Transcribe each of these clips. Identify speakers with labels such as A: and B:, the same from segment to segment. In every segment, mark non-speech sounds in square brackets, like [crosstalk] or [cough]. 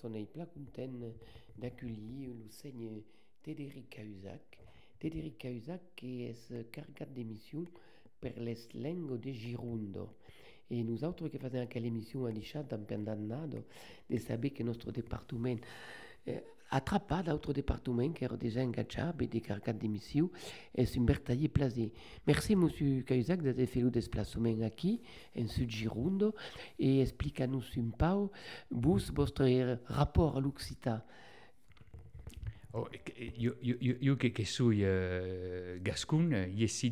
A: sonei pla content d'accueillir l'enseigne Tédéric Cahuzac. Tédéric Cahuzac qui est carregat d'émission per les lengo de Girundo. E nosaltres que fazem aquela emissão a deixar d'empendanado de saber que nosso departamento eh, atrapado outro departamento que era déjà engagado e de carregat d'émission é un verdader plaisir. Merci monsieur Cahuzac d'avoir fait le déplacement aqui en Sud Girundo e explica-nous un peu vos votre rapport à l'Occitan.
B: Oh, io, io, io che, che io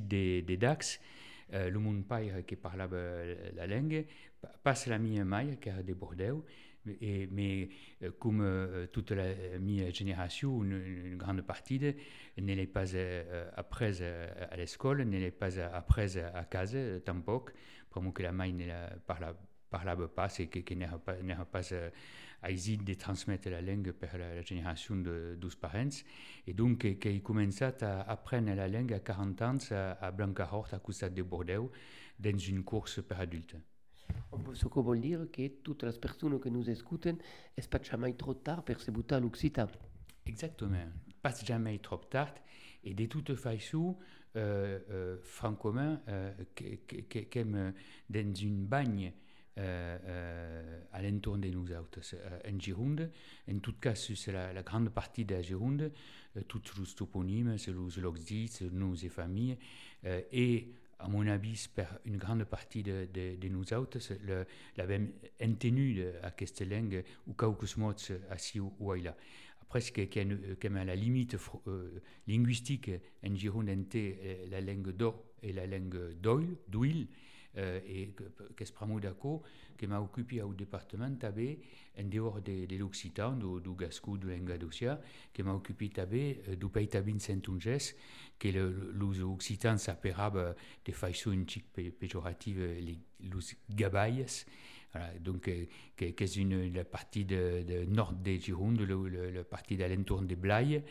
B: de, de Dax, uh, le père qui parlait la langue, passe la mia mère qui era de Bordeaux, mais uh, comme uh, toute la mia génération, une, grande partie n'est pas après à l'école, n'est pas après à casa, tampoc, pour que la mère ne parla, parlava pas, et que, que n'era pas, pas a esit de transmettre la langue per la, la génération de, dos parents et donc que he començat a apprendre la langue à 40 ans a, a Blancahort, à costat de Bordeaux, dans une course per adultes.
A: Ce que veut dire que toutes les personnes que nous écoutent, n'est pas jamais trop tard pour se buter à l'Occitan.
B: Exactement, pas jamais trop tard. Et de toute façon, euh, euh, franchement, euh, comme dans une bagne, euh, euh, à l'entour de nous autres. Euh, en Gironde, en tout cas, c'est la, grande partie de la Gironde, euh, tous les toponymes, c'est les loxdits, c'est nos familles, euh, et à mon avis, une grande partie de, de, de nous autres, le, la même intenue à langue, ou quelques mots assis ou ce qui est à la limite euh, linguistique en Gironde, la langue d'or et la langue d'huile, euh, et que ce d'accord que m'a occupé au département tabé en dehors de, l'Occitan, du, du Gascou, du Lengadocia, que m'a occupé tabé euh, du pays tabin Saint-Unges, que Occitans s'appellent de façon un peu péjorative les, les gabayes, voilà, donc, euh, une, la partie de, de nord de Gironde, le, le, la partie d'alentour de Blaye,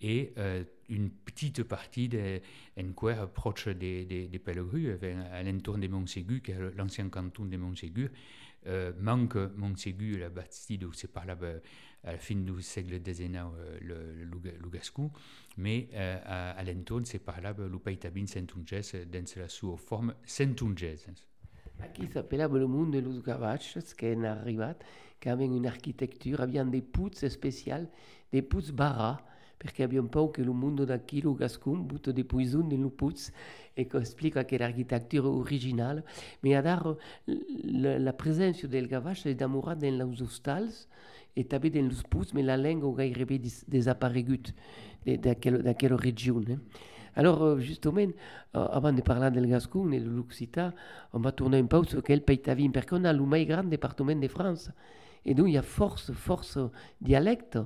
B: et euh, une petite partie de, en quoi proche des de, de Pellegru, à l'entour de Montségur, qui est l'ancien canton de Montségur. Euh, manque Montségur, la bastide où c'est par là à la fin du siècle XIX euh, le, le, le Gascou, mais euh, à, à l'entour c'est par là le pays tabin Saint-Unges dans la sua forme Saint-Unges.
A: Qui s'appelait le monde de los Gavaches, qui est arrivé, qui avait une architecture, avait des poutres spéciales, des poutres barras, perché abbiamo paura che il mondo da Chilo Gascon butta dei poison nel puzz e che spiega che l'architettura originale, ma a dar la, la presenza del gavache è damorata negli hostals e dans puzz, ma la lingua gairebé dis, desaparegut d'aquella regione. Alors, justement, avant de parler del Gascon et de l'Occità, on va tourner un peu sur quel pays t'avais, parce qu'on a le plus grand département de France. Et donc, il y a force, force dialecte.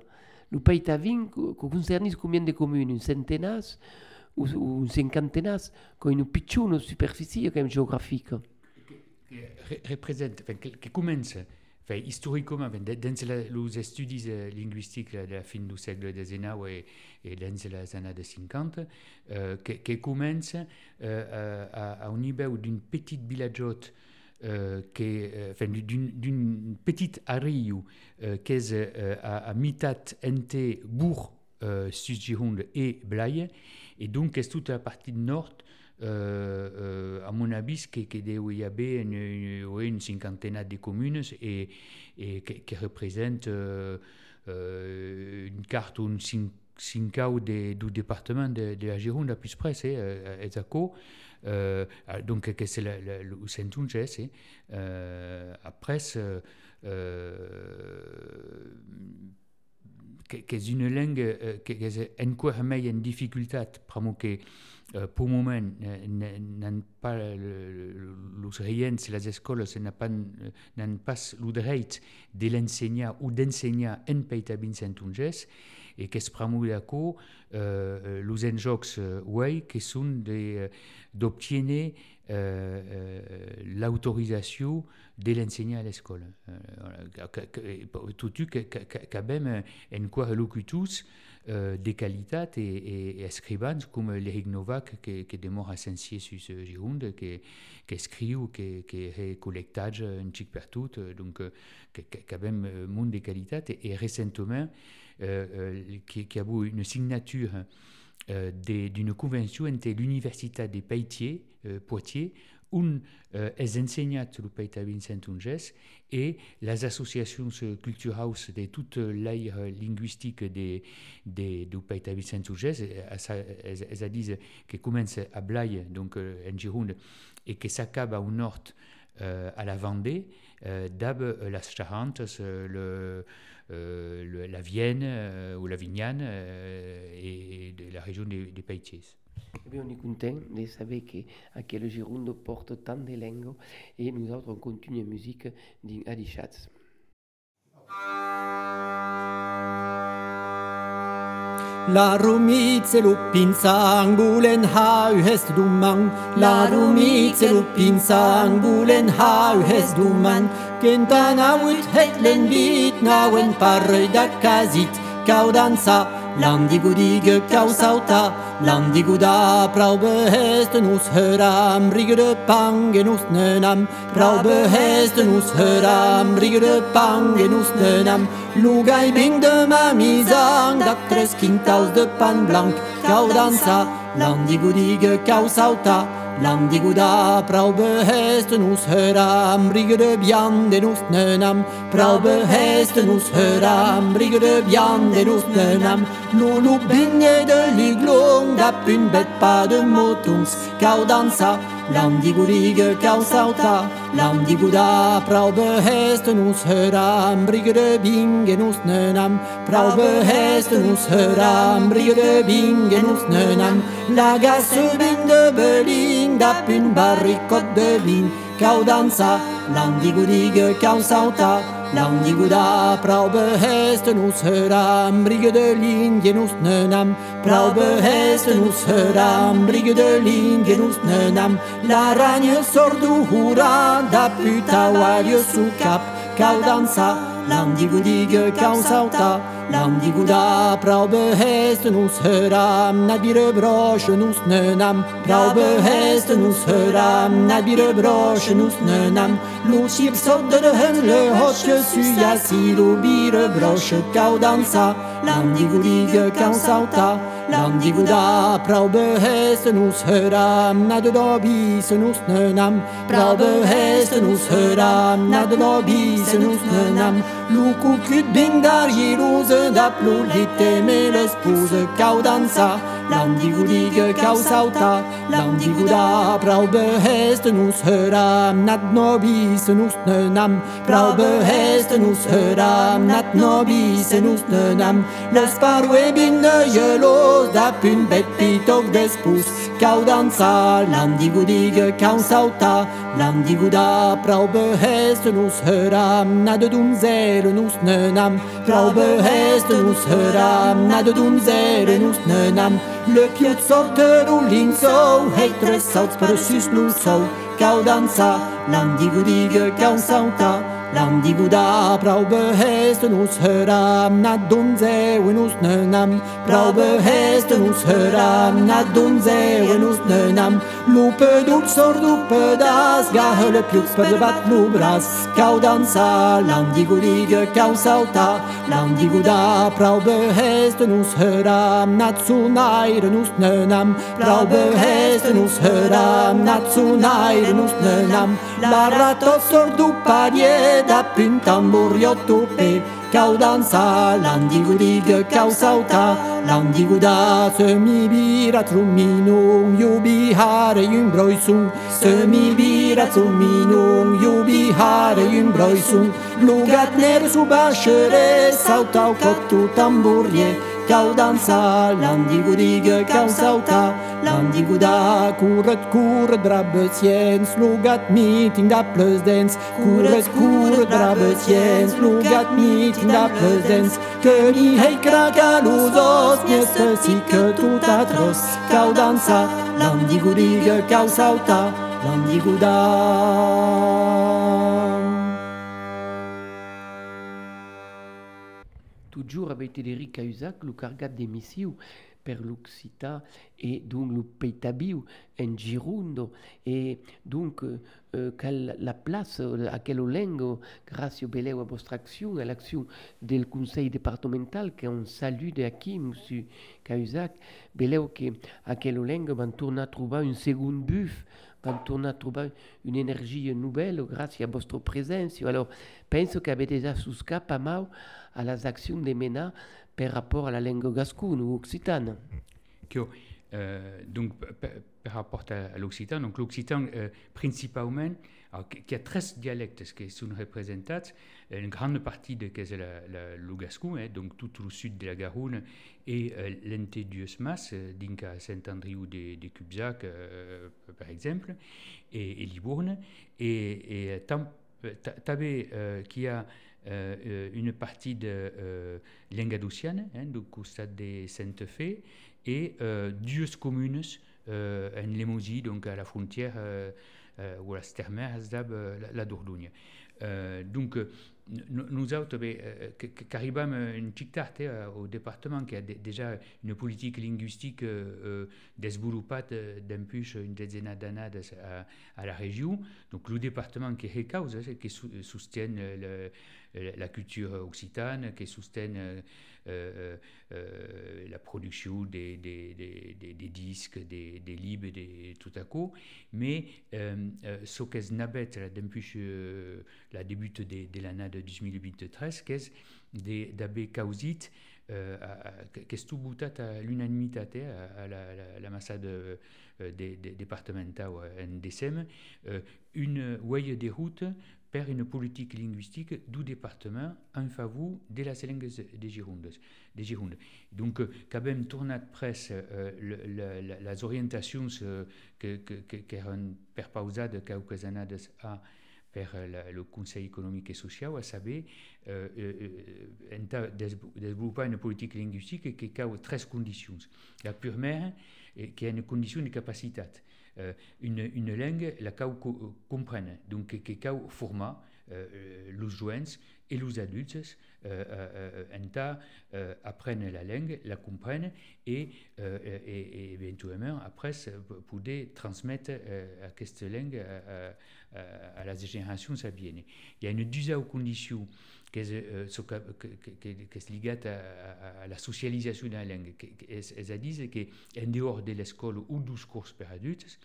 A: Le pays tavin concerne combien de communes Un centenas ou, ou un cinquantenas Con une piccione superficie quand même géographique
B: représente, enfin, qui commence enfin, historiquement, dans les études linguistiques de la fin du siècle XIX et, et dans les années 50, euh, qui, commence à, à, un niveau d'une petite villageote euh, euh, enfin, d'une petite arrière euh, qui est euh, à, à mitat entre bourg euh, Gironde et Blaye, et donc c'est toute la partie nord euh, euh, à mon avis, qui, qui où il y avait une, une, cinquantaine de communes et, qui, représente euh, euh, une carte ou une cinq, cinq du département de, la Gironde à plus près, c'est euh, euh, donc que c'est le, le, Saint-Unges. Euh, après, euh, que c'est une langue qui est encore plus en difficulté, parce que pour le moment, n'ont pas les riens, les écoles n'ont pas, pas le droit de l'enseigner ou d'enseigner en Pays Saint-Unges et que spramu d'accord euh, les enjocs euh, ouais, qui sont d'obtenir euh, euh, l'autorisation de l'enseigner à l'école. Euh, tout quand même en quoi locutus euh, de qualitat et, et, et escrivans comme l'Eric Novak qui, qui demeure à Saint-Cyr sur ce Gironde, qui, qui écrit, qui, qui récollectage un chic per tout, donc qui, quand même monde de qualité et, et récemment euh, euh, qui, a eu une signature euh, d'une convention entre l'Université de Poitiers, euh, Poitiers un euh, le Pays Vincent Unges et les associations culturelles de toute l'aire linguistique de, de, du Unges, elles disent que commence à Blaye, donc euh, en Gironde, et que s'accabe au nord euh, à la Vendée, euh, d'ab euh, las Charentes, la Vienne ou la Vignane et, de la région des, des Pays
A: Eh bien, on est content de savoir que, que le Gironde porte tant de langues et nous autres on continue la musique d'Adichatz.
C: La rumice lupinzang bulen ha uhes dumang La rumice lupinzang bulen ha uhes dumang Kentan awit hetlen bit nawen parre da kazit Kaudansa landigodige kausauta Landiguda prau behesten hos høram Rigede pangen hos nønam Prau behesten hos høram Rigede pangen hos nønam Lugai bing de mamizang Daktres quintals de pan blanc. Kaudansa landigudige kausauta Landiguda prau behesten hos høram Rigede bjanden hos nønam Prau behesten hos høram Rigede bjanden hos nønam Lolo benje de lyglong Dapun bet pa de motungs Kaudansa Landigurige kausauta Landiguda prau behesten hos høram Rigede bingen hos nønam Prau behesten hos høram Rigede bingen hos nønam Laga subin de beling Dapun barricot de vin Kaudansa Landigurige kausauta Landiguda prau behesten hos høram Rigede linjen hos nønam Prau behesten hos høram Rigede linjen hos nønam La ragne sordu hura Da puta su kap Kaudansa Landigudige kausauta Landiguda prau behesten hos høram Nadbire brosjen hos nønam Prau behesten hos høram Nadbire brosjen hos nønam Luciv sodde de hønle Hoske suja siro bire brosje Kaudansa Landigudige kausauta Landiguda prau behesten hos høram Nadde da bisen hos nønam Prau behesten hos høram Nadde da bisen hos nønam Luku kut bingdar girose Da plulite meles pose Kaudansa Landigudige kausauta Landiguda prau behesten hos høram Nad no bisen hos nønam Prau behesten hos høram Nad no bisen hos nønam Les parwe binde jelos Da pun bet pitog despus Landigudige kausauta Landiguda prau behesten hos høram Nad dumzelen hos nønam Prau behesten hos høram Nad dumzelen hos nønam Le pied sorte du linso Heitre sauts per sus nu so Kaudansa Landigudige kausauta Landiguda prau behesten hos høram Nad dumzelen hos nønam Prau behesten hos høram Nad dumzelen hos nønam Lupe dup sor dupe das Ga hele piuk per de bat nu bras Kau dansa Landigu rige kau salta Landigu da Prau behest nus höram Natsu nair nus nönam Prau behest nus höram Natsu nair nus nönam Barra to sor dupa die Da pintam burjo tupe Kau dansa Landigu rige kau salta lan digudatze mi biratru minun jubi hare yun broizun se mi biratru minun hare yun broizun lugat nere su bashere sautau kotu tamburie kottu tamburie Kaudansa Landigudige kausauta Landiguda Kuret kuret brabbe siens Lugat meeting da plus dance. Kuret kuret brabbe siens Lugat meeting da plus dance. Que mi hei krakaluzos Nieste si que tout atros Kaudansa Landigudige kausauta
A: Toujours avec Tederic Cahuzac, le cargat d'émissions per l'Occità et donc le Peitabiu en Girundo et donc euh, la place à quelle lengo grâce au beleu à votre action à l'action du conseil départemental qui on salue de aquí monsieur Cahuzac. Beleu que à quelle lengo van tourner à trouver une seconde buff van à trouver une énergie nouvelle grâce à votre présence. Alors pense qu'avait déjà sous cap à à las actions de MENA par rapport à la langue gasconne ou occitane.
B: Euh, donc, par rapport à, l'occitan, donc l'occitan euh, principalement, qui a 13 dialectes qui sont représentés, une grande partie de c'est le gascon, hein, donc tout le sud de la Garonne et euh, l'ente du euh, d'Inca Saint-André ou de, Cubzac, euh, par exemple, et, Libourne, et, et Tabé, qui a euh, une partie de euh, Lengadouciane, hein, du stade de Sainte-Fée, et euh, Dieu communes euh, en Lemousie, donc à la frontière euh, euh, ou à la Stermer, la, la Dordogne. Euh, donc, nous autres, qu'arrivons une petite tarte au département qui a déjà une politique linguistique euh, développée depuis une dizaine d'années à, la région. Donc, le département qui est cause, qui soutient la culture occitane, qui soutient euh, euh, euh, la production des, des, des, des, disques, des, livres, des, tout à coup. Mais ce qu'est nabet depuis la début de, l'année de 2013, qu'est d'abbé causit qu'est tout boutat à l'unanimité à, la, la, la masse de, des, départementaux en décembre, une voie des routes per une politique linguistique du département en faveur de la langue des Girondes. Des Girondes. Donc, quand même, tournat presse euh, le, le, les orientations euh, que, que, que, que a per la, le Conseil économique et social, à savoir, euh, euh, développer une politique linguistique qui a trois conditions. La première, qui est une condition de capacité. Euh, une, langue la cau comprenne, donc que cau forma euh, los joents et les adultes euh, euh, euh, apprennent la langue, la comprennent et, euh, et, éventuellement après pouvoir transmettre euh, cette langue à la génération sabienne. Il y a une deuxième condition qui est, euh, qui est liée à, la socialisation de la langue. Elles disent qu'en dehors de l'école ou du cours pour adultes,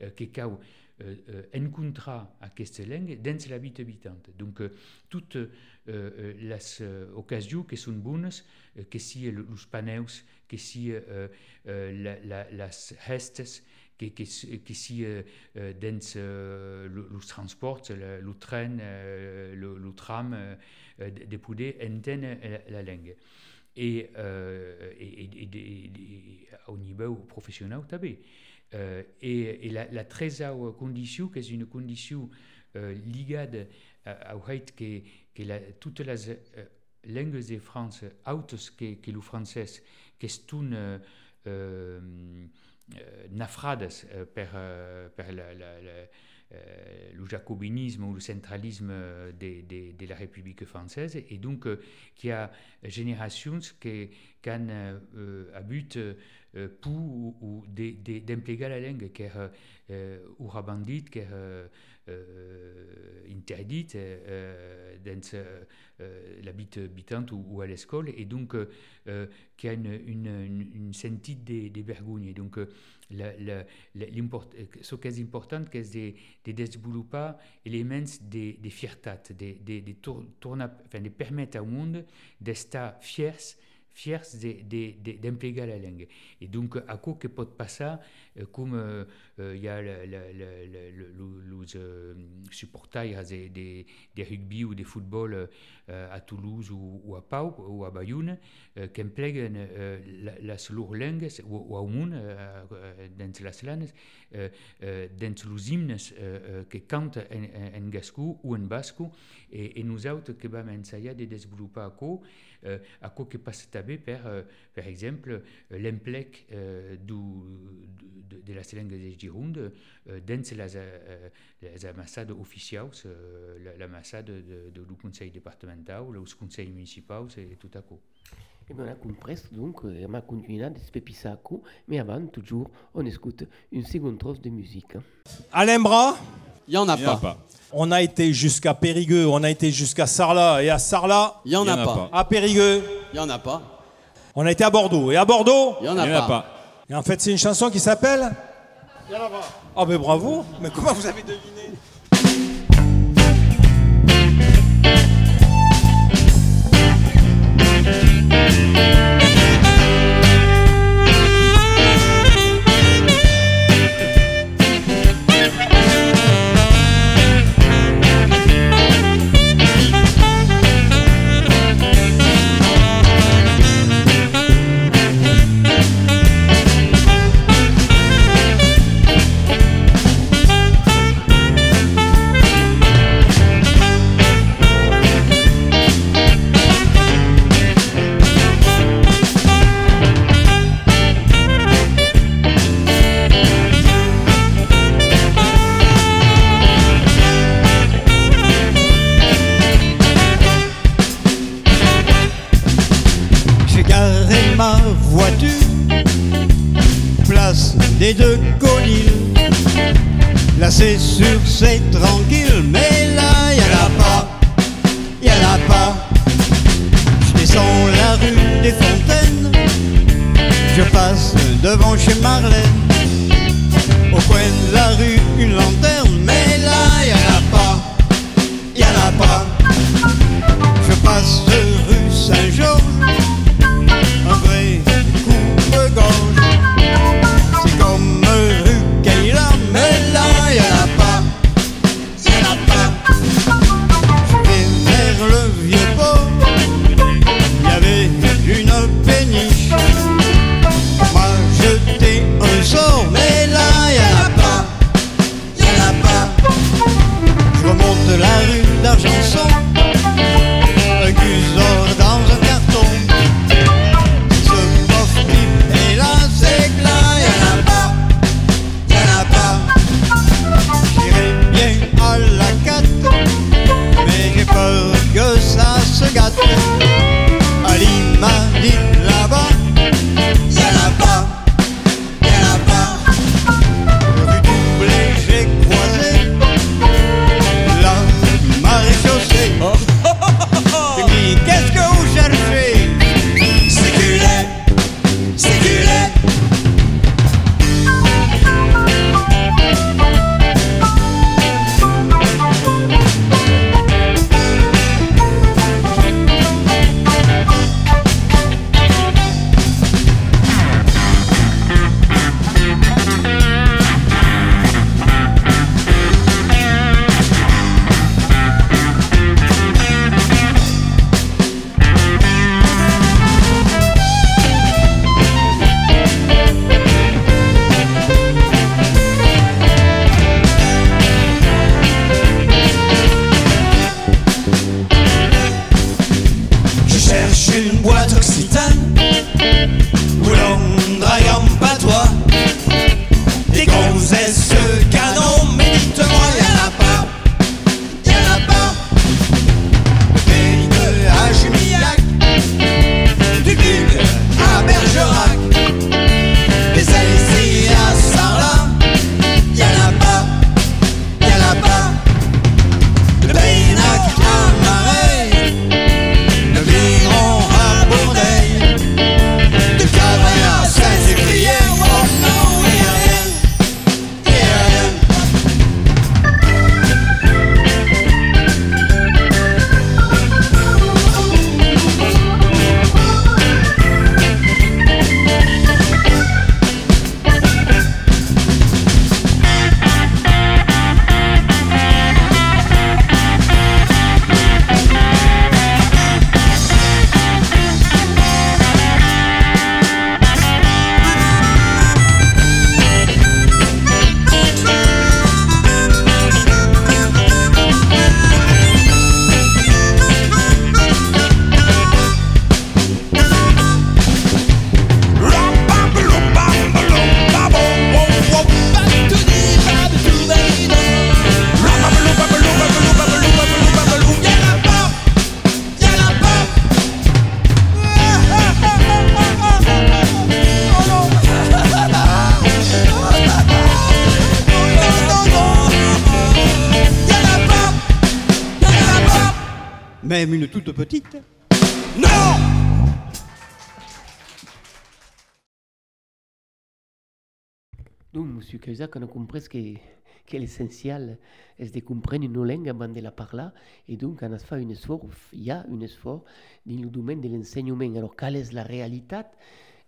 B: euh, que cau euh, euh, encontra aquesta langue dins la vida habitante. Donc, toutes les occasions qui sont bonnes, que si les paneus, que si les gestes, que, que, que si dans euh, les transports, le, le train, le, le tram, de pouvoir entendre la, la langue. Et, euh, et, et, et, au niveau professionnel, aussi. Euh, et, la, la troisième condition, qui est une condition euh, liée au fait que, que toutes les euh, langues de France, autres que, que le français, qui sont euh, euh, nafrades per la, la, la euh, le jacobinisme ou le centralisme de, de, la République française et donc euh, qui a générations qui, ont euh, à but euh, pour ou, ou d'employer la langue euh, ou rabandite, euh, interdite euh, dans euh, l'habit habitant ou, ou, à l'école et donc euh, qui a une, une, une, une sentite de, de vergogne. Donc la, la, ce qui est important, c'est de, de développer éléments de, de fierté, de, de, de, tourner, enfin, de permettre au monde d'être fiers fiers d'employer la langue. Et donc, à quoi que peut passer, comme il y a le, le, le, le, nous euh, supportaient des, rugby ou des football euh, à Toulouse ou, à Pau ou à Bayonne, euh, qui euh, les langues ou, au monde, euh, dans les langues, euh, euh, dans les hymnes euh, que cantent en, gascou ou en basco, et, nous autres qui vam ensaiar de développer això, euh, això que passe també per, euh, per exemple, euh, du, de, la langue de Gironde euh, dans les, les ambassades officials, euh, l'ambassade de, du Conseil départemental, els Conseils municipals et tout això.
A: Et bien, on a compris donc, et on a continué ça, mais avant, toujours, on écoute une seconde trosse de musique.
D: Alain Bras?
E: Il n'y en a
F: Il y en a
E: pas.
F: pas.
D: On a été jusqu'à Périgueux, on a été jusqu'à Sarlat, et à Sarlat,
E: Il n'y en a
F: en a
E: pas.
D: à Périgueux,
E: Il n'y en a pas.
D: on a été à Bordeaux, et à Bordeaux,
E: Il n'y en
F: n'y en
E: a
F: a
E: pas.
F: pas.
D: et en fait c'est une chanson qui s'appelle Il y en a pas. Ah ben bravo, mais comment vous avez deviné
A: Donc, Monsieur Cahuzac, on a compris que, que l'essentiel est de comprendre une langue avant de la parler. Et donc, on a fait un effort, il y a un effort dans le domaine de l'enseignement. Alors, quelle est la réalité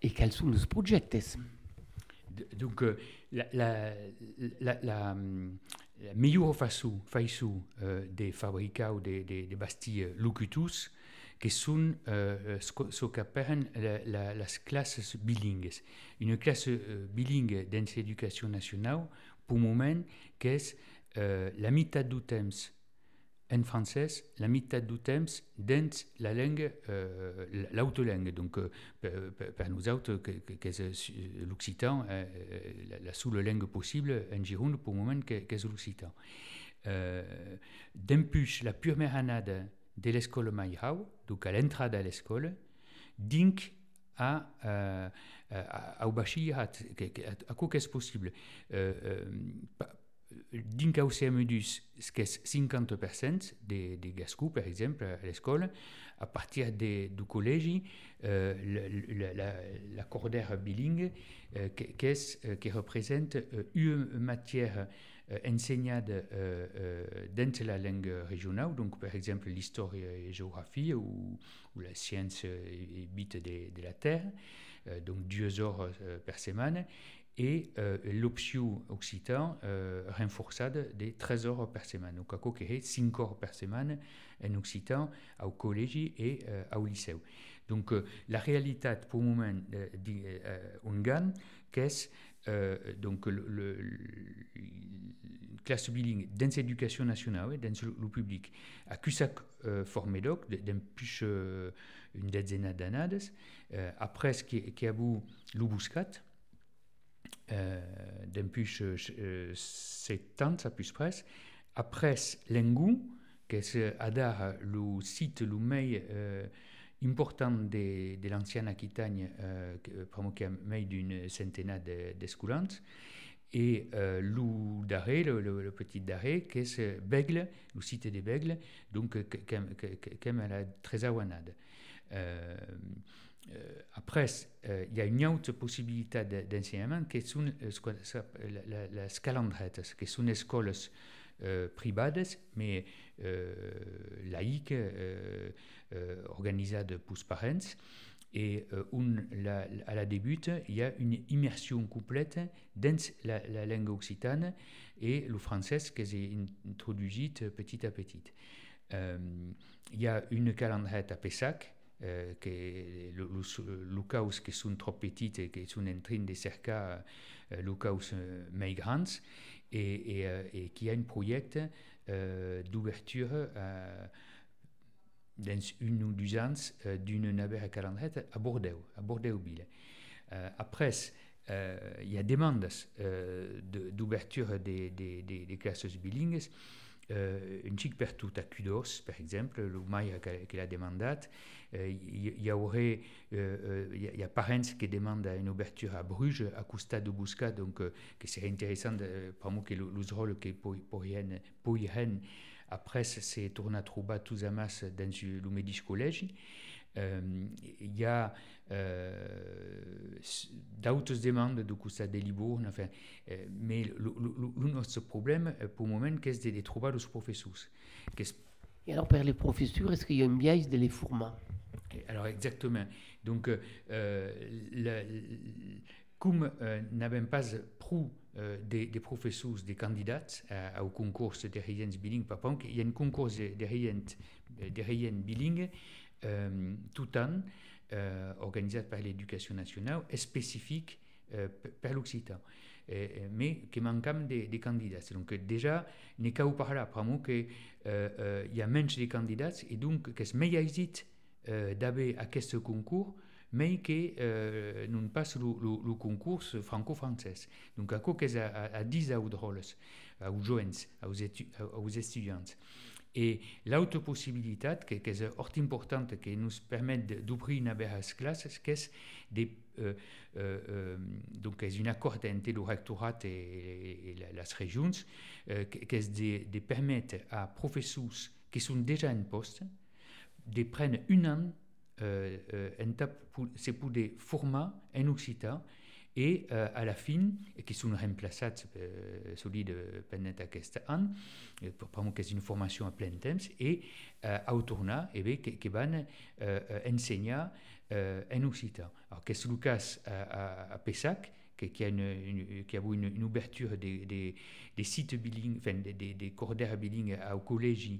A: et quels sont les projets
B: D- Donc, euh, la, la, la, la, la meilleure façon, façon euh, de fabriquer ou de, de, de bastir locutus, que sont euh, ce que- ce qu'appellent la, la, las classes bilingues. Une classe euh, bilingue dans l'éducation nationale, pour le moment, qui est euh, la mitad du temps en français, la mitad du temps dans la langue, euh, l'autre langue. Donc, euh, per nous autres, c'est l'occitan, euh, la, la seule langue possible en Gironde pour le moment, c'est l'occitan. Euh, D'empêche, la première année de l'école Maïhau, donc à l'entrée de l'école, dink à, euh, à, que- que- à quoi qu'est-ce possible? Euh, euh, Dink au CM2, ce qui est 50% des, des Gascous, par exemple, à l'école. À partir de- du collège, euh, la, la cordère bilingue, euh, qui, euh, représente euh, une matière euh, enseignée euh, euh, dans la langue régionale, donc par exemple l'histoire et géographie ou, ou la science et bits de, de la Terre, donc deux heures par semaine, et euh, l'option occitan euh, renforcée de 13 heures par semaine. Donc, à quoi 5 heures par semaine en occitan au collège et euh, au lycée. Donc, la réalité pour le moment euh, qu'est euh, donc le, le, le classe bilingue dans l'éducation nationale et dans le public à Cusac euh, formé doc d'un plus euh, une dizaine d'années euh, après ce qui, qui a vous l'oubouscat euh, d'un plus euh, 70 à euh, plus presse. Après l'engou qui est euh, à dar le site le mail euh, important de, de l'ancienne Aquitagne, euh, pramo qui mai d'une centaine de- d'escoulants, et euh, le le, petit d'arrêt, qui est Bègle, le site des Bègles, donc euh, comme à la Trésawanade. Euh, euh, après, euh, il y a une autre possibilité de- d'enseignement qui euh, qu'on s'appelle la- la- les calendrettes, qui sont des écoles euh, privées, mais euh, laïques, euh, euh, organisées pour les parents. Et à la début, il y a une immersion complète dans la, la langue occitane et le français qui est introduit petit à petit. Il y a une calendrette à Pessac, euh, que le, le, le qui sont trop petites et qui sont en train de cercer euh, le cas mais grands et, et, qui a un projet d'ouverture euh, dans une ou deux ans euh, d'une navire calendrette à Bordeaux, à Bordeaux-Ville. Euh, après, euh, il y a demandes euh, de- d'ouverture des, des, des, des classes bilingues. Euh, une chic partout à Kudos, par exemple, le maire qui l'a demandé. Euh, Il il y, aurait, euh, euh, il y a- il parents qui demandent une ouverture à Bruges, à Costa de Busca, donc euh, que serait intéressant pour moi que le rôle que pourraient pourraient après c'est tourné à masse dans le. Euh, il y a euh, s- d'autres demandes de Costa de Libourne, enfin, euh, mais le, le- le- notre problème euh, pour le moment, c'est de trouver les professeurs. Qu'est-ce-
A: Et alors, pour les professeurs, est-ce qu'il y a une biais de les former
B: Et Alors exactement. Donc, euh, euh, le- le- comme euh, n'avons pas pris euh, des, des professeurs, des candidats euh, au concours de par exemple, il y a un concours de, de Riens, de Riens bilingues euh, tout an, euh, organisé par l'éducation nationale, et spécifique euh, p- per l'occitan. Mais qui manquent des, des candidats. Donc déjà, n'est qu'à parler, pramo que euh, euh, il y a moins de candidats et donc que c'est meilleur d'avoir à ce concours, mais que euh, nous passe le, le, concours franco-français. Donc à quoi à, à, à 10 rôles, aux jeunes, aux, étu aux étudiants. Et l'autre possibilité, qui est importante, qui nous permet d'ouvrir une classe, classe, c'est des euh, euh, euh, accord entre le rectorat et, et, les régions euh, qui de, de permettre à professeurs qui sont déjà en poste de prennent un an c'est pour des formats en occitan et euh, à la fin, qui sont remplaçats euh, celui de pendant aquest an, eh, per exemple, que és une formation à plein temps, et euh, au tornar, eh van euh, euh, ensenyar euh, en occitan. Alors, que és el cas a, a Pessac, qui a, une, qui a une, ouverture des, des, des sites bilingues, enfin, des, des, des cordaires bilingues au collège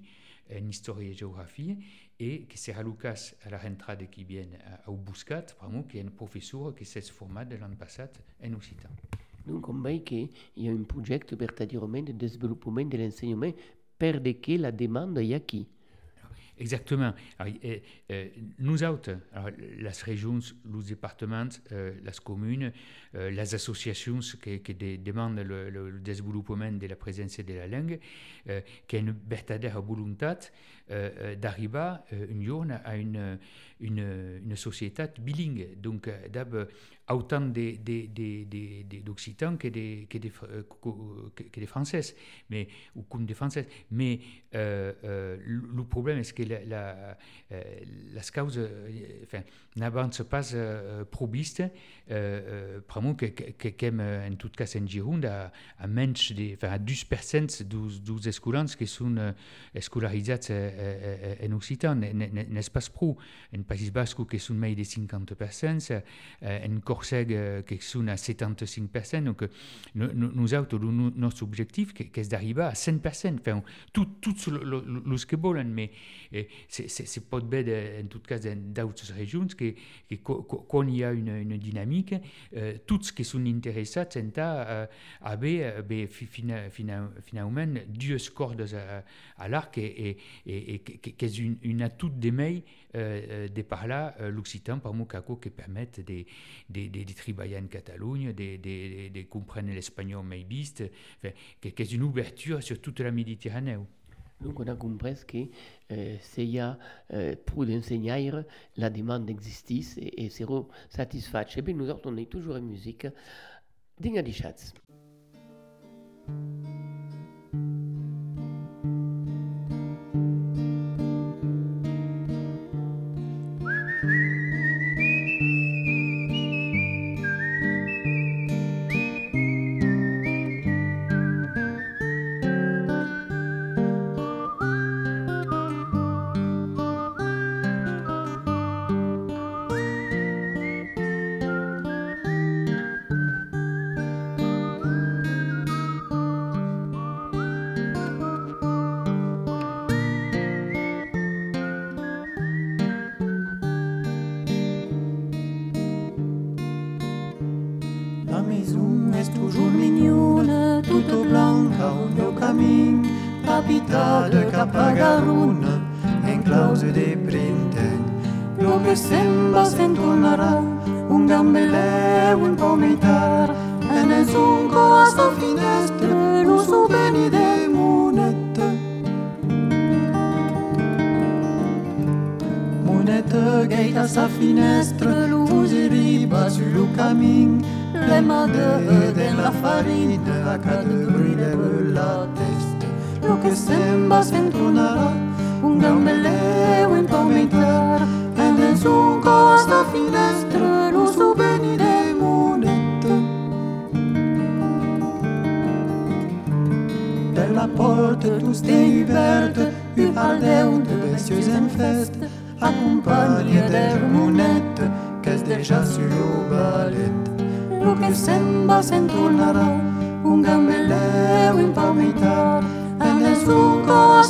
B: en histoire et géographie, et que sera le cas à la rentrée qui vient à, au Buscat, qui est un professeur qui s'est formé de l'an passé en occitan.
A: Donc, on veut qu'il y a un projet vertadirament de développement de l'enseignement per de que la demande y a qui?
B: Exactement. Eh, nous autres, alors, les régions, les départements, euh, les communes, euh, les associations qui, qui de- demandent le, développement de la présence de la langue, euh, qui a une véritable volonté euh, euh, d'arriver euh, un jour à une, une, une société bilingue. Donc, euh, d'ab- autant des des- des- des- des- d'Occitans que des, que, des, euh, que, des Françaises, mais, ou comme des Françaises. Mais euh, euh, le problème est que la, la, euh, las causes, euh, enfin, n'avance pas euh, probiste, euh, vraiment que, que, que, en tout cas en Gironde, a, a menys de, enfin, a 2% dos, dos escolans que són euh, escolaritzats eh, eh, eh, en occitan, n'est pas prou. En País Basco que són més de 50%, eh, en Corseg eh, que són a 75%, donc eh, no, no, nosaltres, el no- nostre objectiu que, que és d'arribar a 100%, enfin, tot, tots els que volen, mais se pot veure, en tot cas, en d'altres regions, que, que co- co- quan hi ha una, una dinàmica, tots que són interessats en ta, haver bé, fi- fina, fina, finalment dues cordes a, a l'arc i, i, i, i que, que és un, un atut de mai eh, eh, de parlar eh, l'occitan per molt caco que permet de, de, de, de treballar en Catalunya, de, de, de, de comprendre l'espanyol mai vist, enfin, que, que és una obertura sur tota la Mediterrània.
A: Donc, on a compris que euh, y a euh, pour d'enseignants, la demande existe et, et c'est satisfait. Et bien, nous autres, on est toujours en musique. Dinga di chats.
G: Un pomitar, e nessun a sta finestra, lo so bene de monette. Monette gaita a sa finestra, luce riba sul camin, le madre della farina, a cada brille la testa. Lo che sembra se'n tornarà, un gambeleu, un pomitar, e nessun a sta finestra, lo Porta tu stai verde, u aldeu de bestius en festa, accompagna der monette, che è déjà sur le ballet. Lo che sembra se'n tornarà, un gambeleu in palmitar, e nessun a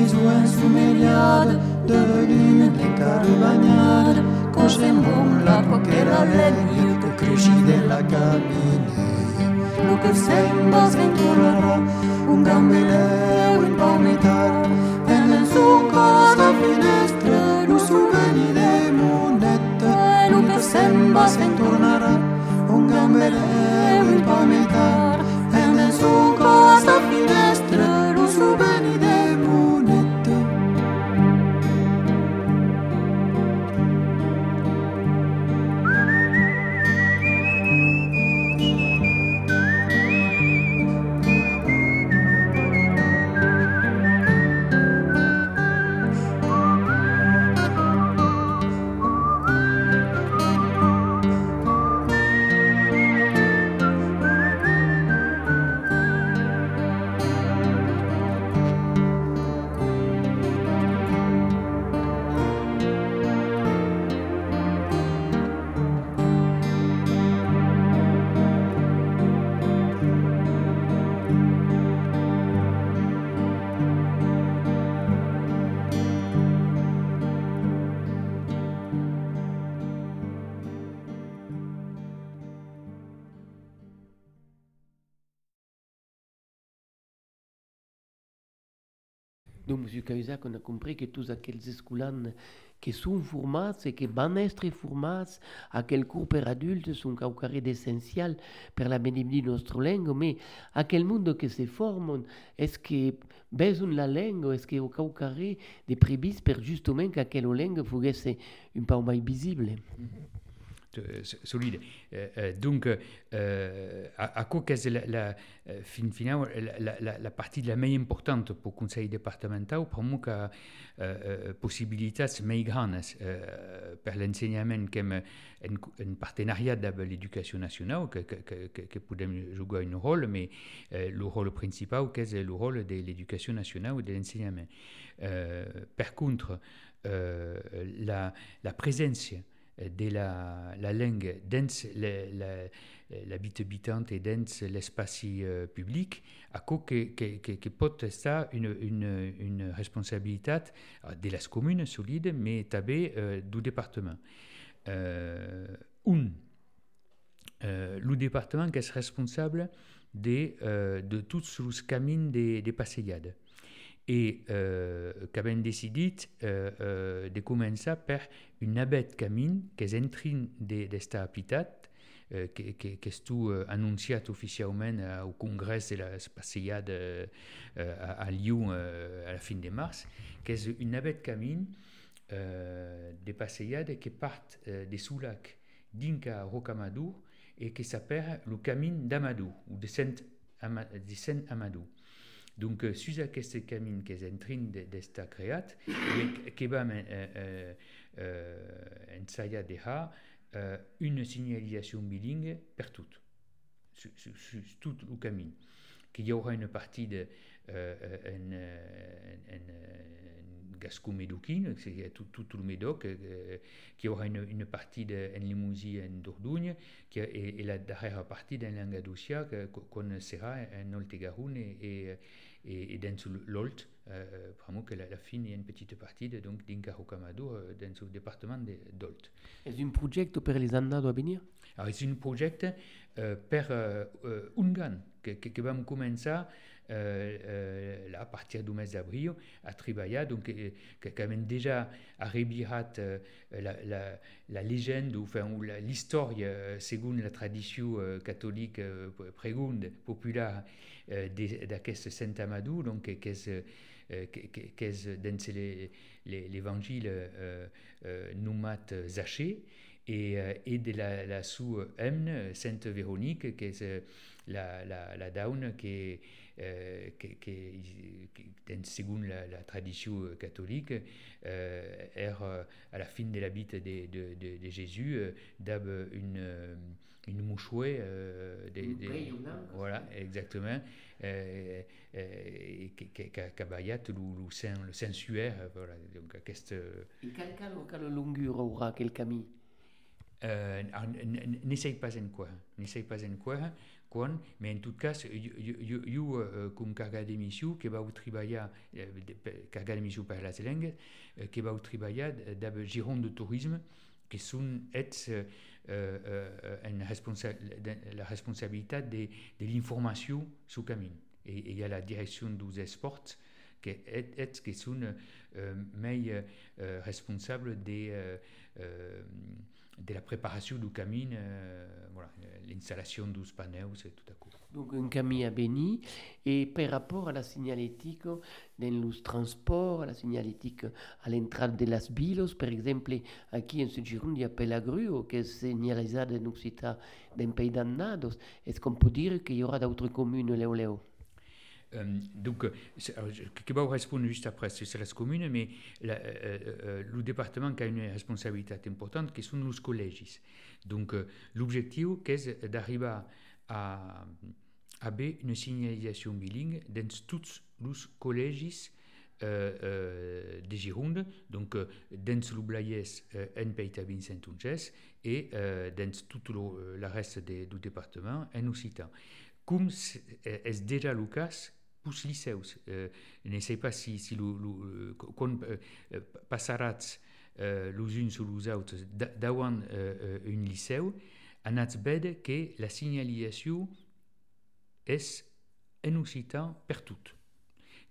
G: la
C: maison insouméliade Devenue des carbagnades Cosemmo la pochera legno Che cresci della cabine. Lo che sembra sventurerà Un gambeleo in palmetà E nel succo a sa finestra Lo souveni de monette Lo che sembra sventurerà Un gambeleo in palmetà
A: M. Cahuzac, a compris que tous aquells escolans qui sont formats et qui van être formats à quel cours per adultes sont caucaré d'essentiel per la benimdi nostra langue, mais à quel monde que se forment, est-ce que besoin la langue, est-ce que au caucaré des prébices per justement qu'aquelle langue foguesse un peu plus visible
B: s- solide. Euh, euh, donc, euh, à, quoi la, la, euh, la, la, la, la partie la plus importante pour le conseil départemental, pour moi, que euh, euh, possibilités plus grandes euh, pour l'enseignement comme un, partenariat avec l'éducation nationale, que, que, que, peut jouer un rôle, mais euh, le rôle principal, c'est le rôle de l'éducation nationale et de l'enseignement. Euh, par contre, euh, la, la présence de la, la langue dans la, bite habitante et dans l'espace euh, public, à quoi que, que, que, que peut être une, une, une responsabilité euh, de la commune solide, mais tabé euh, du département. Euh, un, euh, le département qui est responsable de, euh, de tous les camins des de et euh, qu'avons décidé euh, euh, de commencer par une abette camin qui est en train de, de habitat euh, qui, qui, qui est tout euh, euh, au congrès de la passeiade euh, à, Lyon euh, à la fin de mars, qui est une abette camin euh, de passeiade qui partent euh, des sous-lacs d'Inca à Rocamadour et qui s'appelle le camin d'Amadou ou de Saint-Amadou. Donc, euh, és en train d'estar creat, que, que vam eh, eh, eh, ensaiar de ha eh, una senyalització bilingue per sur, tot el camí. Que hi haurà una partie de, eh, en, en, en, en Gascon Médoquin, c'est tout, tout, le Médoc, eh, qui aura une, une partie de, en Limousin, en Dordogne, et, la dernière partie dans Languedocia, qu'on sera en Oltegaroun et, et et, dans l'Olt, euh, vraiment que la, la fin est une petite partie de, donc euh, dans ce département d'Olt.
A: C'est un projet pour les années à venir
B: c'est un projet euh, per euh, Ungan que, que, que vam començar euh, euh, là, à partir du mes d'avril à travailler, donc euh, que, que déjà arribat euh, la, la, légende ou, enfin, ou la tradition euh, catholique euh, prégonde populaire euh, d'aquest Saint Amadou, donc l'évangile euh, euh, numat Zaché et, et de la, la sous-hymne Sainte Véronique, la, la, la qui est euh, qui, qui, qui, selon la, la, tradition catholique, euh, est à la fin de la bite de, de, de, de Jésus, d'ab une, une mouchouée. Voilà, exactement. Euh, euh, qui a bayat le, saint, le sensuaire. Voilà, donc,
A: quelle, quelle longueur aura quel
B: euh, n'essaye pas en quoi, n'essaye pas en quoi, mais en tout cas, il y a comme carga d'émission qui va travailler, carga d'émission par la langue, qui va travailler dans le giron de tourisme, qui sont euh, euh, une responsa la responsabilité de, de l'information sur le camin. Et il y a la direction des sports qui est, qui sont euh, euh, responsables des euh, euh, de la préparation du camin, euh, voilà, l'installation des panneaux, c'est tout à coup.
A: Donc un camin à béni. Et par rapport à la signalétique dans le transport, à la signalétique à l'entrée de las bilos, par exemple, ici en Sud-Gironde, il y a Pelagru, qui est signalisé en Occitanie d'un pays d'annados. Est-ce qu'on peut dire qu'il y aura d'autres communes, Léo Léo
B: Euh, donc, euh, vais répondre juste après sur la commune, mais euh, euh, le département a une responsabilité importante qui sont les collèges. Donc, euh, l'objectif est d'arriver à, à une signalisation bilingue dans tous les collèges euh, euh, de Gironde, donc euh, dans le Blayès euh, en Pays saint et euh, dans tout le, reste du département en Occitan. Comme est déjà le cas? Lycées. Euh, je ne sais pas si, si le, le, quand euh, passarat euh, les uns sur les autres davant euh, un lycée, on a veut que la signalisation est en occitan per tout.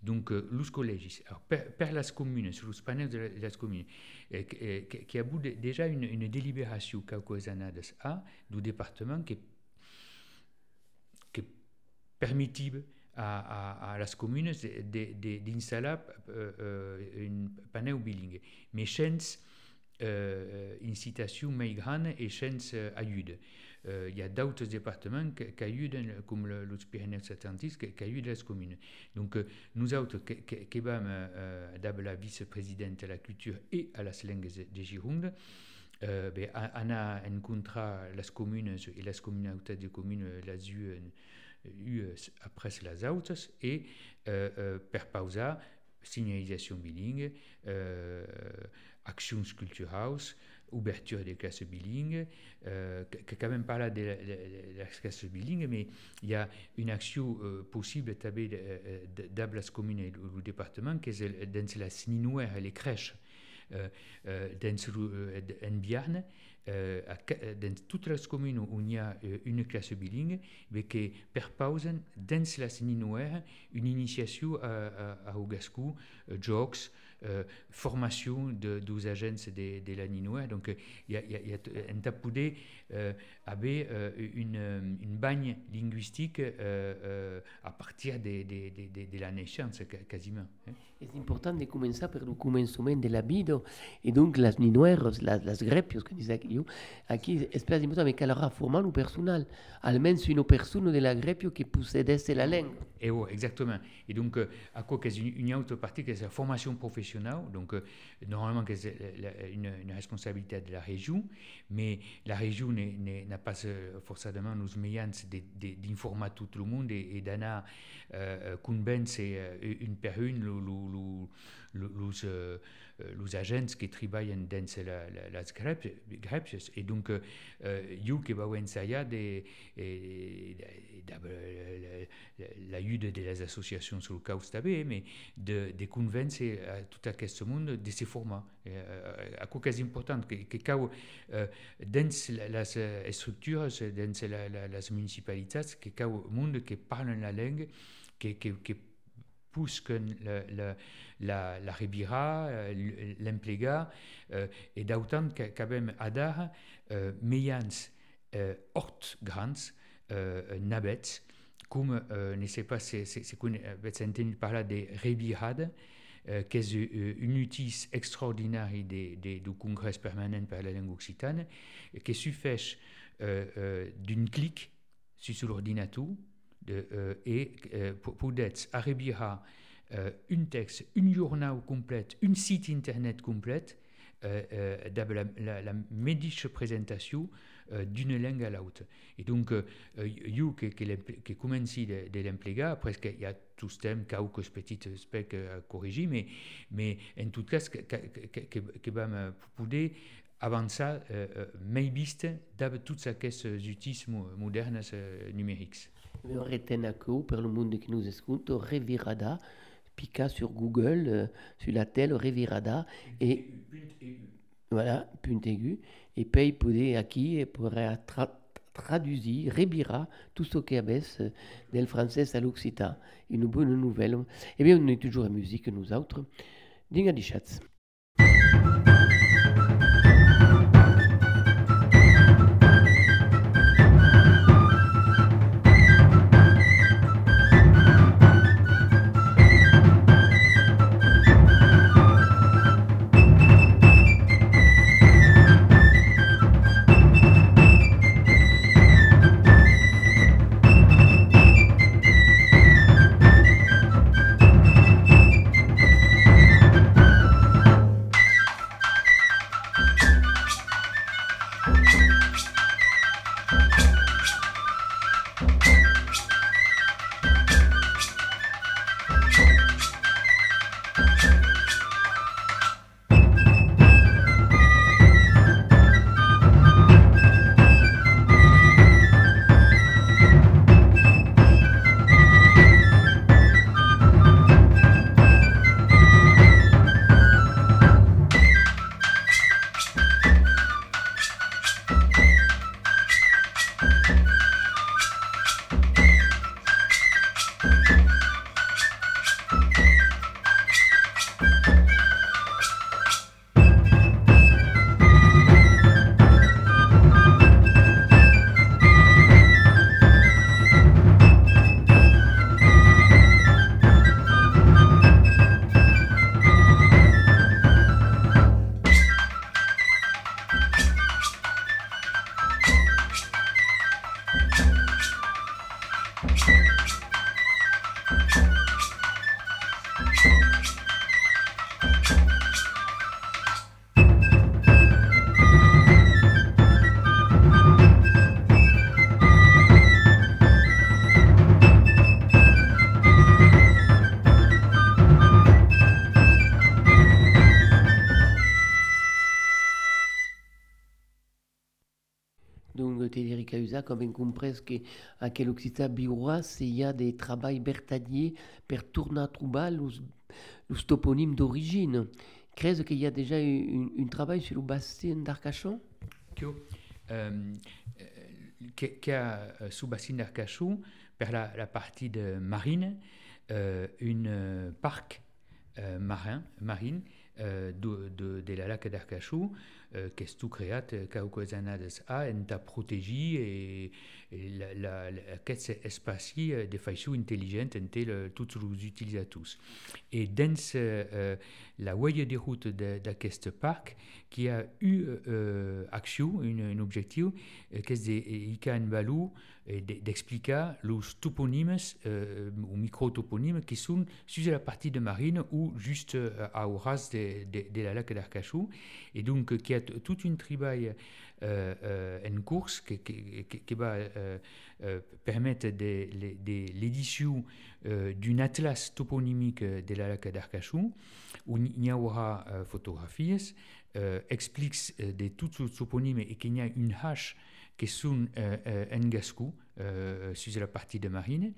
B: Donc, euh, les collèges, alors, per, per las communes, sur les panels de las communes, qui, a de, déjà une, une délibération années a du département qui, qui permettive à, à, à las d'installer euh, euh, un panneau bilingue. Mais sans euh, incitation mais grande et euh, aide. Euh, il y a d'autres départements qui, qui aident, comme le, le Pyrénées-Atlantiques, qui, aident les communes. Donc, euh, nous autres, qui, sommes euh, la vice-présidente à la culture et à la langue de Gironde, euh, ben, on a rencontré les communes et les communautés de communes, les eu, eu après les autres, et euh, euh, per pausa, signalisation bilingue, euh, actions culturelles, ouverture des classes bilingues, euh, quand même pas là de la classe bilingue, mais il y a une action euh, possible euh, la commune et le département, qui est dans la et les crèches. Euh, euh, dans, euh, en euh, à, dans toutes les communes où il y a euh, une classe bilingue, mais que per pausen, dans la sinuaire, une initiation à, à, à euh, jokes, euh, formation de, des agences de, la Ninois. Donc, il y a, un tapoudé euh, avait euh, une, une bagne linguistique euh, euh, à partir de, la naissance, quasiment. Hein.
A: C'est important de commencer par le commencement de la vie. Et donc, les ninueros, las, las grepios, que disais yo, aquí es important, mais qu'elle aura formé le personnel. Almeno une personne de la grepio qui possédait la langue.
B: Et oui, exactement. Et donc, euh, à quoi qu'est une, une autre partie, c'est la formation professionnelle. Donc, euh, normalement, c'est une, une, responsabilité de la région, mais la région n'a pas forcément nos moyens d'informer tout le monde et, et d'ana euh, c'est une per une les euh, agents qui travaillent dans la, la. Et donc, euh, io que va l'aide des associations sur le cas mais de, convaincre tout aquest monde de ces formats. Euh, a quoi est important que, euh, dans les structures, dans les municipalités, que cau monde qui parle la langue, qui, qui, qui pousse que la, la, ribira, euh, l'implega, euh, et d'autant qu'avem adar euh, meians euh, hort grands euh, nabets, comme euh, ne sais pas, c'est qu'on va s'entendre parler de ribirade, euh, qui est euh, une outil extraordinaire du congrès permanent par la langue occitane, qui euh, euh, d'une clic sur l'ordinateur, euh, et euh, peut arriver à euh, un texte, une journal complète, une site internet complète, euh, la, la, médiche présentation euh, d'une langue à l'autre. Et donc, you qui, qui, commence de, de l'empléga, après il y a tout ce thème, quelques petites specs à corriger, mais, mais en tout cas, que, va pouvoir avant ça, euh, euh, mai viste d'ab toutes ces outils modernes euh, numériques.
A: On retient pour le monde qui nous écoute, Revirada, pica sur Google, euh, sur la telle Revirada, et voilà, punt aigu, et puis pouvez qui pourrait tra traduire, Rebira, tout ce qui est del français à l'occitan. Une bonne nouvelle. Eh bien, on est toujours en musique, nous autres. Dinga di. Ben comprès que à quel occità biura il y a des travaux bertadiers per tourner troubar los, los toponymes d'origine. Crees qu'il y a déjà un, travail sur le bassin d'Arcachon?
B: Euh, euh, Qu'il y a euh, sous bassin d'Arcachon, per la, partie de marine, euh, une euh, parc marin, marine de, de, de la lac d'Arcachon, qu'est-ce tout créat quelques années a en protégé et, la, la, la quête espacie de façon intelligente en tous les utilisateurs. Et dans euh, la voie de route de, de parc, qui a eu euh, action, un, objectif, euh, qu'est-ce qu'il y a un valeur d'expliquer les toponymes euh, ou micro-toponymes qui sont sur la partie de marine ou juste euh, à ras de, de, la lac d'Arcachon. Et donc, qui a toute une tribaille euh, euh, en course qui, va euh, permettre l'édition euh, d'un atlas toponymique de la lac d'Arcachon où il y aura photographies, explique euh, de tous les toponymes et qu'il y a une hache qui sont en gascou sur la partie de marine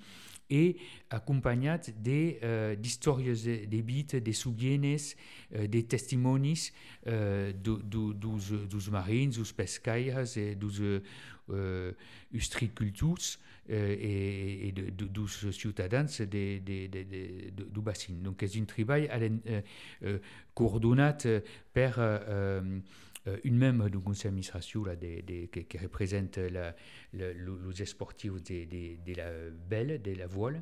B: et accompagnée des euh, d'histoires des bits, des souvenirs, euh, des testimonies euh, dos, dos, dos dos et euh, euh, et, et de, de, dos ciutadans de, de, de, de, du bassin. Donc, c'est un travail euh, euh, coordonné par euh, euh, une même du conseil d'administration qui, qui, représente la, les sportifs de, de, de, la belle, de la voile,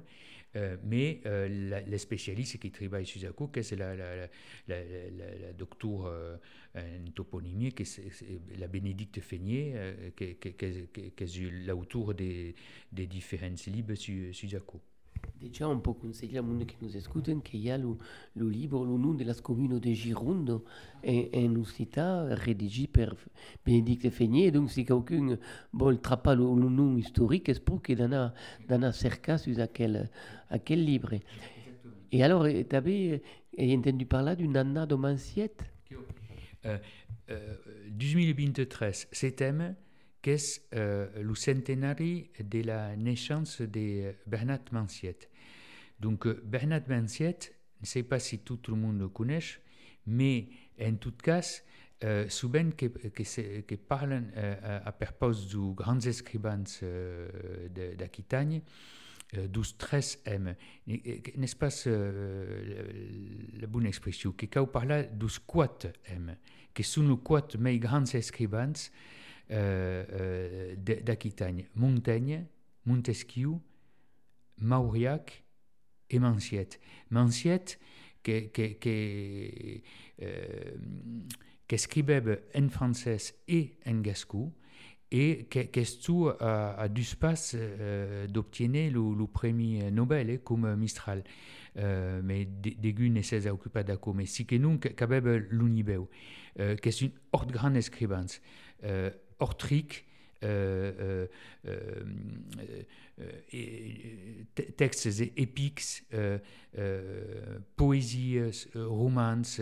B: euh, mais euh, les spécialistes qui travaillent sur ça, c'est la, la, la, docteur en toponymie, qui est, la Bénédicte Feignet, qui, qui, qui, qui est l'auteur des, des différents livres sur, sur.
A: Déjà, on peut conseiller à monde qui nous écoute qu'il y a le, le livre, le nom de la commune de Gironde, en Occità, rédigé par Bénédicte Feignet. Donc, si quelqu'un veut trapper le, le, nom historique, c'est pour qu'il dans un cerca sur quel, à quel livre.
B: Exactement.
A: Et alors, tu avais entendu parler d'une Anna de Manciette?
B: Euh, euh, 2023, ce thème, qu'est euh, le centenaire de la naissance de Bernard Manciette. Donc, euh, Bernard Manciette, je ne sais pas si tout le monde le connaît, mais en tout cas, euh, souvent que, que, parlent euh, à propos du grands écrivains euh, d'Aquitagne, dus 13M. N'est-ce pas euh, la bonne expression? Que quand on parle dus 4M, que sont les quatre mais grands écrivains euh, euh, d'Aquitagne. Montaigne, Montesquieu, Mauriac et Manciette. Manciette, que, que, que, euh, en français et en gascon, et qu'est-ce a, a du space euh, d'obtenir le, le premier Nobel eh, comme Mistral. Mais dégu ne s'est occupé d'accord, mais si que nous, qu'avait l'unibeu, euh, qu'est une grande écrivance, euh, ortrique, euh, euh, euh, textes épiques, poésie, romance,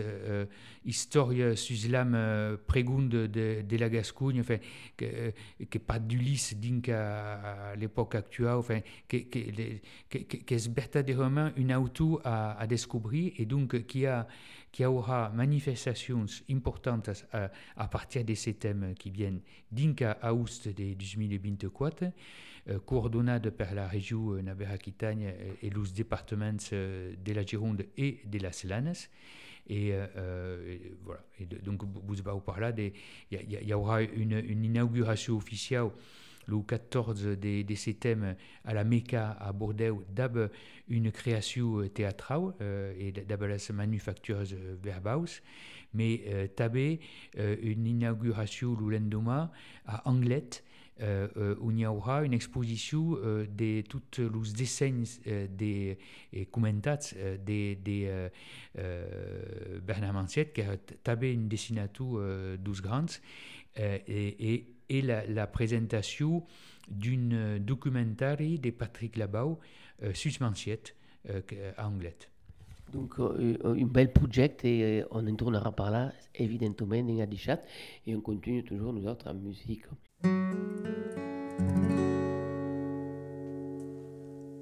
B: histoire sur l'âme prégunde de, la Gascogne, enfin, que, que pas d'Ulysse d'Inca à l'époque actuelle, enfin, que, que, que, c'est verdaderement une auto à, à découvrir et donc qui a qui aura manifestations importantes à, partir de ces thèmes qui viennent d'Inca à Oust de 2024, euh, coordonnades par la région euh, Navarra-Aquitagne et les départements euh, de la Gironde et de la Selanes. Et, euh, et, voilà. Donc, vous parlé, il y, aura une, inauguration officielle le 14 de, à la Mecca à Bordeaux, d'ab une création théâtrale euh, et d'ab la manufacture Verbaus, mais euh, tabé euh, une inauguration le à Anglet, il y aura une exposition euh, de tous les dessins euh, des, commentats euh, de, de Bernard qui a une dessinature 12 grandes, euh, et, et, la, présentation d'une documentaire de Patrick Labau sur Manciette euh, à Anglet.
A: Donc, un bel projet et on en tournera par là, évidemment, dans Adichat, et on continue toujours, nous autres, en musique.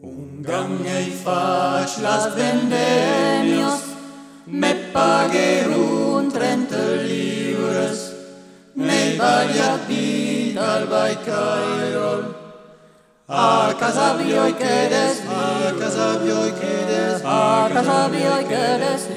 E: Unganei fac las vendemios, me pagherun trente livres, nei variati al vai a casa vioi quedes, a casa vioi quedes, a casa vioi quedes,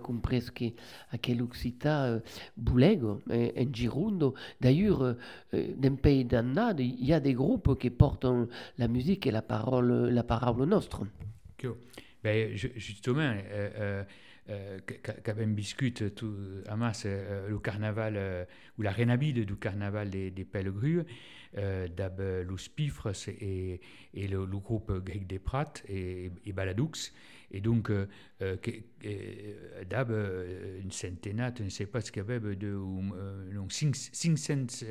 A: Cahuzac, on a compris ce qu'est à quel Occita euh, Boulego, et, en Girondo. D'ailleurs, euh, euh, dans le pays d'Anna, il y a des groupes qui portent euh, la musique et la parole, la parole nostre.
B: Que, ben, ju- justement, euh, euh, qu'avem biscut tout amas le carnaval ou la renabide du carnaval des, des Pellegrues euh, d'ab los Pifres et, le, groupe grec des Prat et, et Baladux et donc euh, que, euh, d'ab une centenat je ne sais pas ce qu'il y avait de euh, 500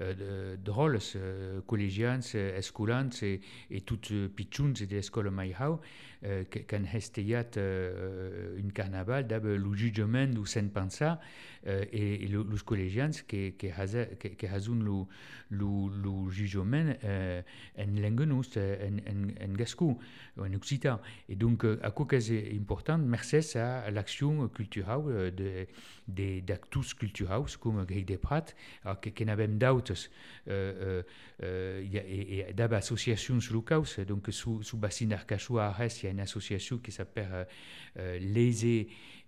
B: euh, de, drôles euh, collégians escolans et, et toutes pitchouns de l'école Maihau euh, qu'en hesteiat euh, une carnaval d'ab le jugement du saint pensa euh, et, et le, los collégians que que haza que, que hazun le jugement euh, en langue en, en, en en occitan et donc à quoi c'est important merci à l'action culturelle de de d'actus culturels comme Greg des Prat que que n'avem d'autres. Euh, euh, d'ab associations locales donc sous sous bassin d'Arcachou il y a une association qui s'appelle euh, euh,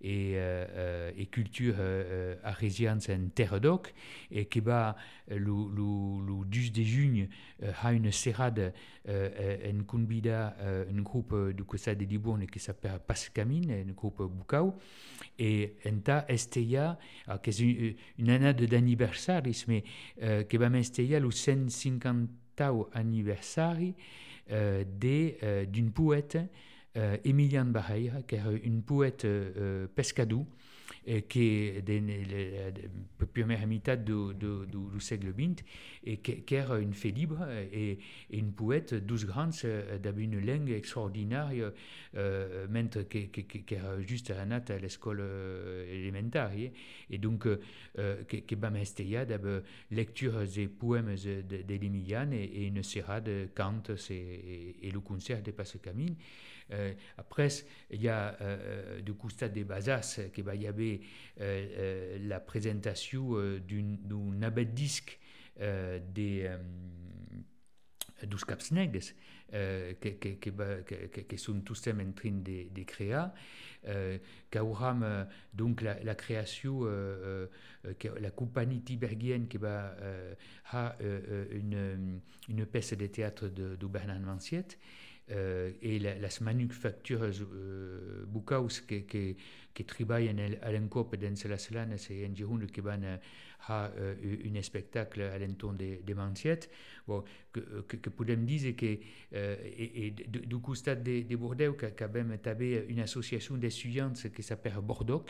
B: et, euh, et culture euh, arrésienne en terre d'oc et qui va le, le, le 10 de juin euh, a une serrade euh, en convida euh, un groupe du Costa de Libourne qui s'appelle Pascamine, un groupe Bucau et enta estea qui est une, une année d'anniversaire mais euh, qui va m'estea le 150 anniversaire euh, euh, d'une poète euh, Emiliane Barreira, qui est une poète euh, pescadou, et qui est de la première mitad du, du, du, du siècle XX, et qui, qui est une fée libre et, et une poète douce grande, d'avait une langue extraordinaire, euh, même qui, qui, qui, est juste à à l'école élémentaire. Et donc, euh, qui va m'estéia d'avait lecture des poèmes de, de et, et une série de cantes et, et, le concert de Passe-Camine. Euh, après, il y a euh, du Coustat des Bazas qui va y avoir euh, la présentation d'un abedisque des dos caps negres euh, que sont tous en train de, de créer. Euh, qu'auram euh, donc la, la création, euh, la compagnie tibergienne qui va euh, a euh, une, une pièce de théâtre de, de Bernard Manciette euh, et la, las manufactures euh, bucaus que, que, que treballen a l'encop dins las lanes e en Gironde que van ha uh, un spectacle a l'entorn de, de Manciet bon, que, que, que podem dir que uh, e, e du costat de, de Bordeaux que acabem també une association d'étudiants que s'appelle Bordeaux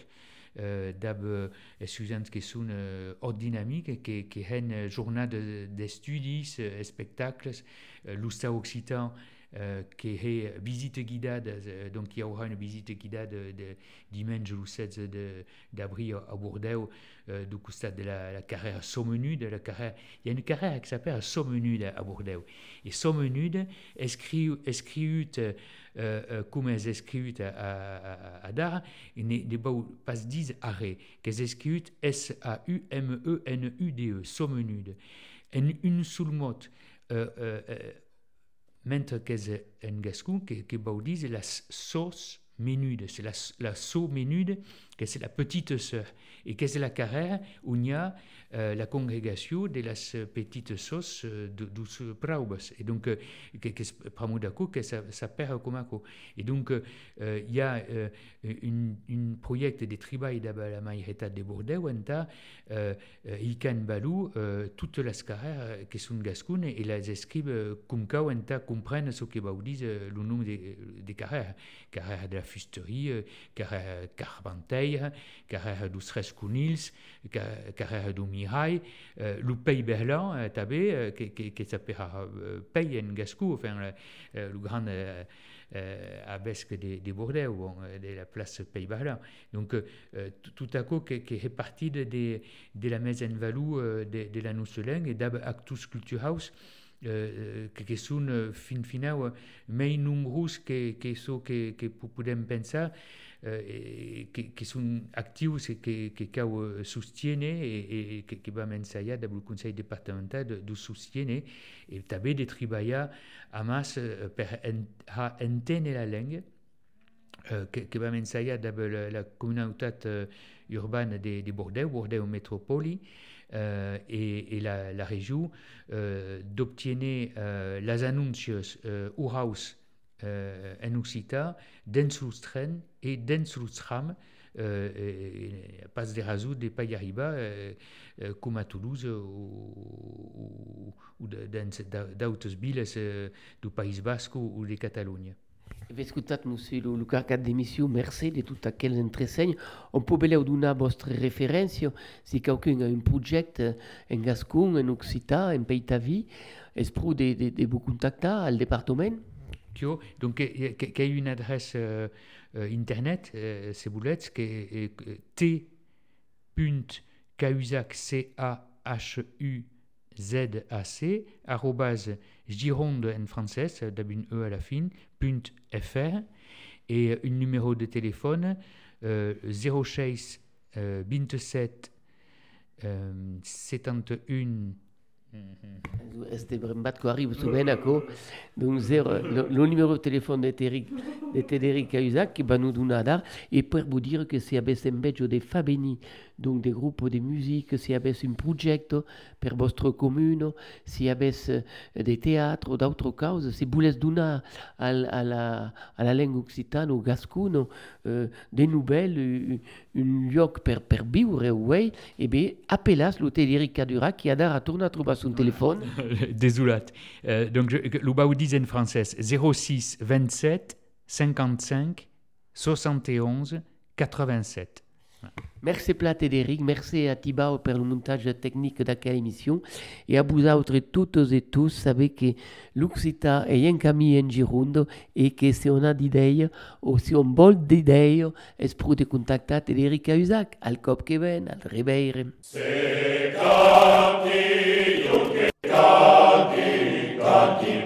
B: euh, d'ab euh, estudiants qui sont euh, hors qui, qui ont une journée d'estudis, de, de spectacles, euh, l'Usta Occitan euh, qui est visite guidade, euh, donc il y aura une visite guidade de, dimanche le 16 d'avril à Bordeaux, euh, du côté de la, la carrière Sommenude. La carrière, il y a une carrière qui s'appelle Sommenude à Bordeaux. Et Sommenude, euh, euh, comme est écrit à, Dar, n'est pas 10 arrêts, qu'est écrit S-A-U-M-E-N-U-D-E, -E, Sommenude. En une seule mot, euh, euh, mentre que en gascon que, que la sauce menude, c'est la, la sauce menude, que c'est la petite sœur, et que c'est la carrière où il y a euh, la congrégation de las petites sauces euh, dos praubes, et donc euh, que, que ça perd comme Et donc euh, il y a une, une projet de travail de la majorité de Bordeaux, où euh, il can balou toutes les carrières qui sont gascones et les comme quand on comprennent ce que baudise le nom des, des carrières, carrière de la fusterie, carrière carpentier, carrière du Srescunils, carrière du Mihai, euh, le pays berlan, euh, tabé, euh, qui, qui, qui s'appelle euh, pays en gascou, le, euh, grand euh, euh, abesque de, de Bordeaux, de la place Pays Berlin. Donc, euh, tout à coup, qui, est parti de, la maison value euh, de, la Nousseleng et d'Actus Culture House, Uh, que, que són uh, fin final uh, més nombrosos que, que que, que pensar uh, que, que són actius i que, que cau uh, sostiene i, i que, que vam ensaiar del Consell Departamental de, de treballar amb uh, per en, entendre la llengua uh, que, que vam la, la comunitat uh, urbana de, de Bordeaux, Bordeaux Metropoli, et, et la, la région d'obtenir les annonces euh, au house euh, en Occità, d'Ensulstren et d'Ensulstram, euh, et, et pas des razou des pas y arriba, euh, euh, comme à Toulouse ou, ou, villes euh, du País Basque ou, de Catalunya.
A: Ve escutat monsieur carcat d'émission, merci de tout aquel entreseny. On peut beleu donar vostre referència si quelqu'un a un projecte en Gascon, en Occità, en Peitavi, es prou de, de, de vous contactar al departament?
B: Tio, donc, y a une adresse euh, euh, internet, euh, vous voulez, qui est euh, t.cahuzac, C-A-H-U-Z-A-C, arrobase gironde en français, d'ab une E à la et un numéro de téléphone, euh, 06 euh, 27 euh, 71
A: Este brembat que arrive souvent à quoi. Donc, le, le numéro de téléphone de Tédéric Cahuzac qui va nous donner d'art. Et pour vous dire que c'est un badge de Fabeni, donc des groupes de musique, c'est avec un projet pour votre commune, c'est avec des théâtres ou d'autres causes, c'est vous laisse donner à, la, langue occitane ou gascone euh, des nouvelles, un, lieu pour, pour vivre, ouais, et bien, appelez le Tédéric Cadurac qui a à tourner à trouver son téléphone. [laughs]
B: Désolé. Euh, donc, le en français, 06 27 55 71 87.
A: Merci plat Tédéric, merci à Tibao pour le montage technique de émission. Et à vous autres toutes et tous, savez que l'Occità est un camino en Gironde et que si on a d'idées ou si on veut d'idées, es de contacter Tédéric Cahuzac, al cop que ven, al
E: canti,